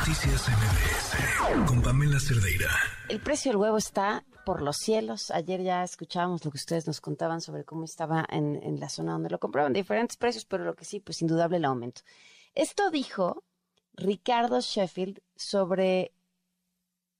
Noticias MBS con Pamela Cerdeira. El precio del huevo está por los cielos. Ayer ya escuchábamos lo que ustedes nos contaban sobre cómo estaba en, en la zona donde lo compraban, diferentes precios, pero lo que sí, pues indudable el aumento. Esto dijo Ricardo Sheffield sobre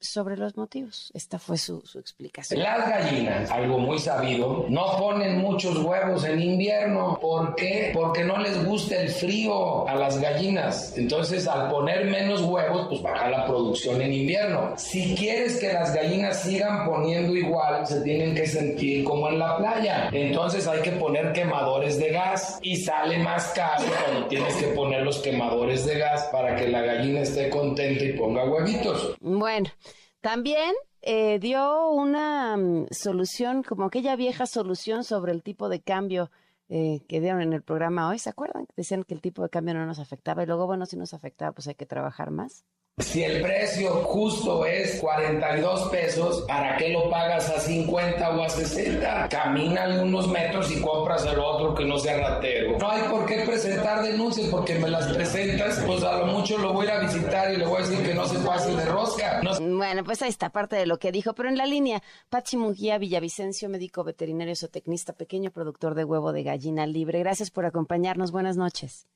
sobre los motivos. Esta fue su, su, explicación. Las gallinas, algo muy sabido, no ponen muchos huevos en invierno. ¿Por qué? Porque no les gusta el frío a las gallinas. Entonces, al poner menos huevos, pues baja la producción en invierno. Si quieres que las gallinas sigan poniendo igual, se tienen que sentir como en la playa. Entonces hay que poner quemadores de gas y sale más caro cuando tienes que poner los quemadores de gas para que la gallina esté contenta y ponga huevitos. Bueno. También eh, dio una um, solución, como aquella vieja solución sobre el tipo de cambio eh, que dieron en el programa hoy. ¿Se acuerdan? Decían que el tipo de cambio no nos afectaba y luego, bueno, si nos afectaba, pues hay que trabajar más. Si el precio justo es 42 pesos, ¿para qué lo pagas a 50 o a 60? Camina unos metros y compras el otro que no sea ratero. No hay por qué presentar denuncias porque me las presentas, pues a lo mucho lo voy a visitar y le voy a decir que no se pase de rosca. Bueno, pues ahí está parte de lo que dijo, pero en la línea, Pachi Mujía Villavicencio, médico veterinario zootecnista, pequeño productor de huevo de gallina libre. Gracias por acompañarnos. Buenas noches.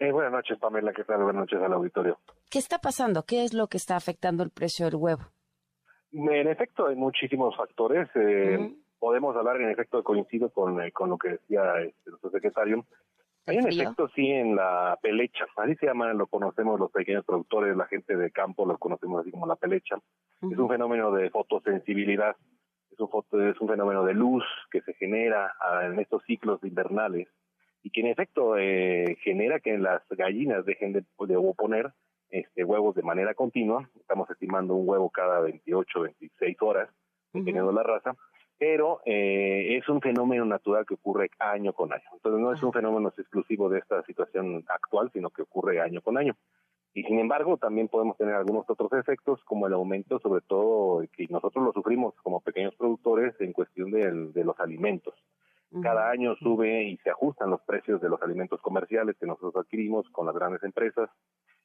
Eh, buenas noches, Pamela. ¿Qué tal? Buenas noches al auditorio. ¿Qué está pasando? ¿Qué es lo que está afectando el precio del huevo? En efecto, hay muchísimos factores. Eh, Podemos hablar, en efecto, coincido con, eh, con lo que decía este, nuestro secretario. Hay un efecto, sí, en la pelecha. Así se llama, lo conocemos los pequeños productores, la gente de campo, lo conocemos así como la pelecha. Es un fenómeno de fotosensibilidad. Es un, foto, es un fenómeno de luz que se genera ah, en estos ciclos invernales y que en efecto eh, genera que las gallinas dejen de, de poner este, huevos de manera continua. Estamos estimando un huevo cada 28, 26 horas, dependiendo de la raza, pero eh, es un fenómeno natural que ocurre año con año. Entonces no es un fenómeno exclusivo de esta situación actual, sino que ocurre año con año. Y sin embargo, también podemos tener algunos otros efectos, como el aumento, sobre todo, que nosotros lo sufrimos como pequeños productores en cuestión de, de los alimentos. Cada año sube y se ajustan los precios de los alimentos comerciales que nosotros adquirimos con las grandes empresas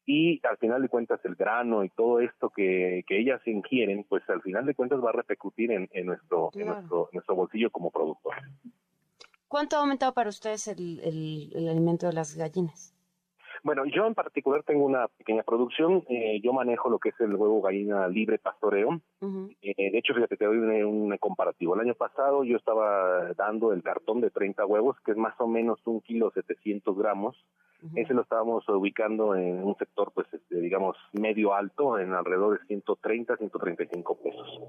y al final de cuentas el grano y todo esto que, que ellas ingieren, pues al final de cuentas va a repercutir en, en nuestro, en nuestro, nuestro bolsillo como productor. ¿Cuánto ha aumentado para ustedes el, el, el alimento de las gallinas? Bueno, yo en particular tengo una pequeña producción. Eh, yo manejo lo que es el huevo gallina libre pastoreo. eh, de hecho, fíjate, te doy un, un, comparativo. El año pasado yo estaba dando el cartón de 30 huevos, que es más o menos un kilo 700 gramos. Ese lo estábamos ubicando en un sector, pues, este, digamos, medio alto, en alrededor de 130, 135 pesos.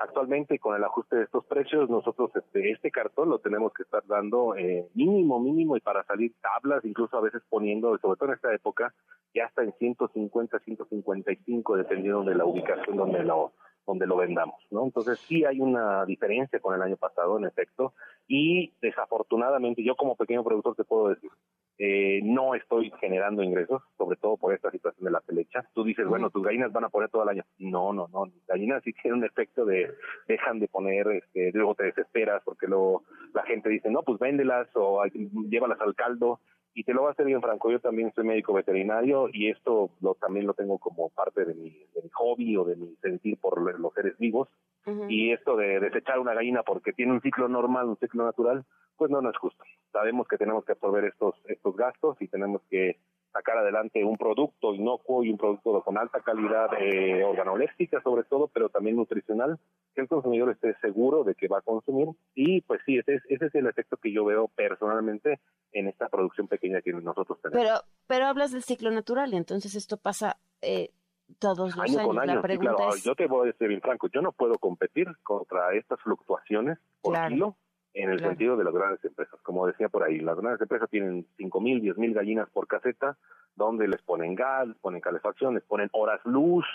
Actualmente, con el ajuste de estos precios, nosotros este, este cartón lo tenemos que estar dando eh, mínimo, mínimo, y para salir tablas, incluso a veces poniendo, sobre todo en esta época, ya está en 150, 155, dependiendo de la ubicación donde lo donde lo vendamos, ¿no? Entonces sí hay una diferencia con el año pasado, en efecto, y desafortunadamente yo como pequeño productor te puedo decir, eh, no estoy generando ingresos, sobre todo por esta situación de la pelecha. Tú dices, bueno, tus gallinas van a poner todo el año. No, no, no. Las gallinas sí tienen un efecto de dejan de poner, este, luego te desesperas porque luego la gente dice, no, pues véndelas o llévalas al caldo. Y te lo voy a hacer bien franco, yo también soy médico veterinario y esto lo, también lo tengo como parte de mi, de mi hobby o de mi sentir por los seres vivos. Uh -huh. Y esto de desechar una gallina porque tiene un ciclo normal, un ciclo natural, pues no, no es justo. Sabemos que tenemos que absorber estos, estos gastos y tenemos que sacar adelante un producto inocuo y un producto con alta calidad eh, organoléptica sobre todo, pero también nutricional, que el consumidor esté seguro de que va a consumir. Y pues sí, ese es, ese es el efecto que yo veo personalmente en esta producción pequeña que nosotros tenemos. Pero, pero hablas del ciclo natural y entonces esto pasa... Eh todos los año años. Con año. La pregunta sí, claro, es... Yo te voy a decir bien franco, yo no puedo competir contra estas fluctuaciones por Claro. kilo en el Claro. sentido de las grandes empresas. Como decía por ahí, las grandes empresas tienen cinco mil, diez mil gallinas por caseta, donde les ponen gas, les ponen calefacción, les ponen horas luz.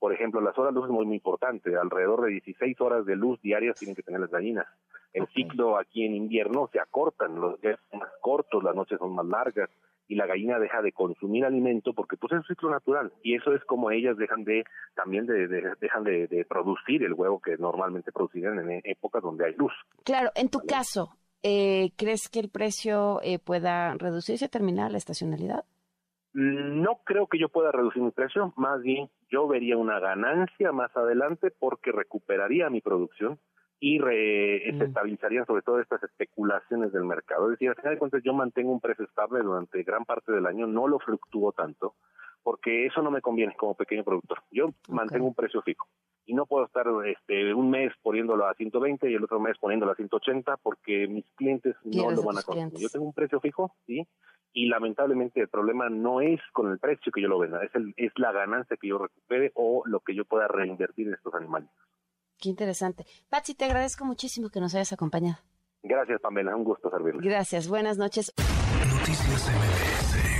Por ejemplo, las horas luz es muy, muy importante. Alrededor de 16 horas de luz diarias tienen que tener las gallinas. El ciclo aquí en invierno se acortan, los días son más cortos, las noches son más largas y la gallina deja de consumir alimento porque pues es un ciclo natural y eso es como ellas dejan de también de, de- dejan de, de producir el huevo que normalmente producirían en épocas donde hay luz. Claro, en tu caso, eh, ¿crees que el precio eh, pueda reducirse, terminar la estacionalidad? Mm, no creo que yo pueda reducir mi precio, más bien yo vería una ganancia más adelante porque recuperaría mi producción y re, estabilizarían sobre todo estas especulaciones del mercado. Es decir, al final de cuentas yo mantengo un precio estable durante gran parte del año, no lo fluctúo tanto, porque eso no me conviene como pequeño productor. Yo mantengo un precio fijo y no puedo estar este, un mes poniéndolo a 120 y el otro mes poniéndolo a 180 porque mis clientes no lo van a consumir. Yo tengo un precio fijo, sí, y lamentablemente el problema no es con el precio que yo lo venda, es, el, es la ganancia que yo recupere o lo que yo pueda reinvertir en estos animales. Qué interesante. Patsy, te agradezco muchísimo que nos hayas acompañado. Gracias, Pamela. Un gusto servirle. Gracias. Buenas noches. Noticias MBS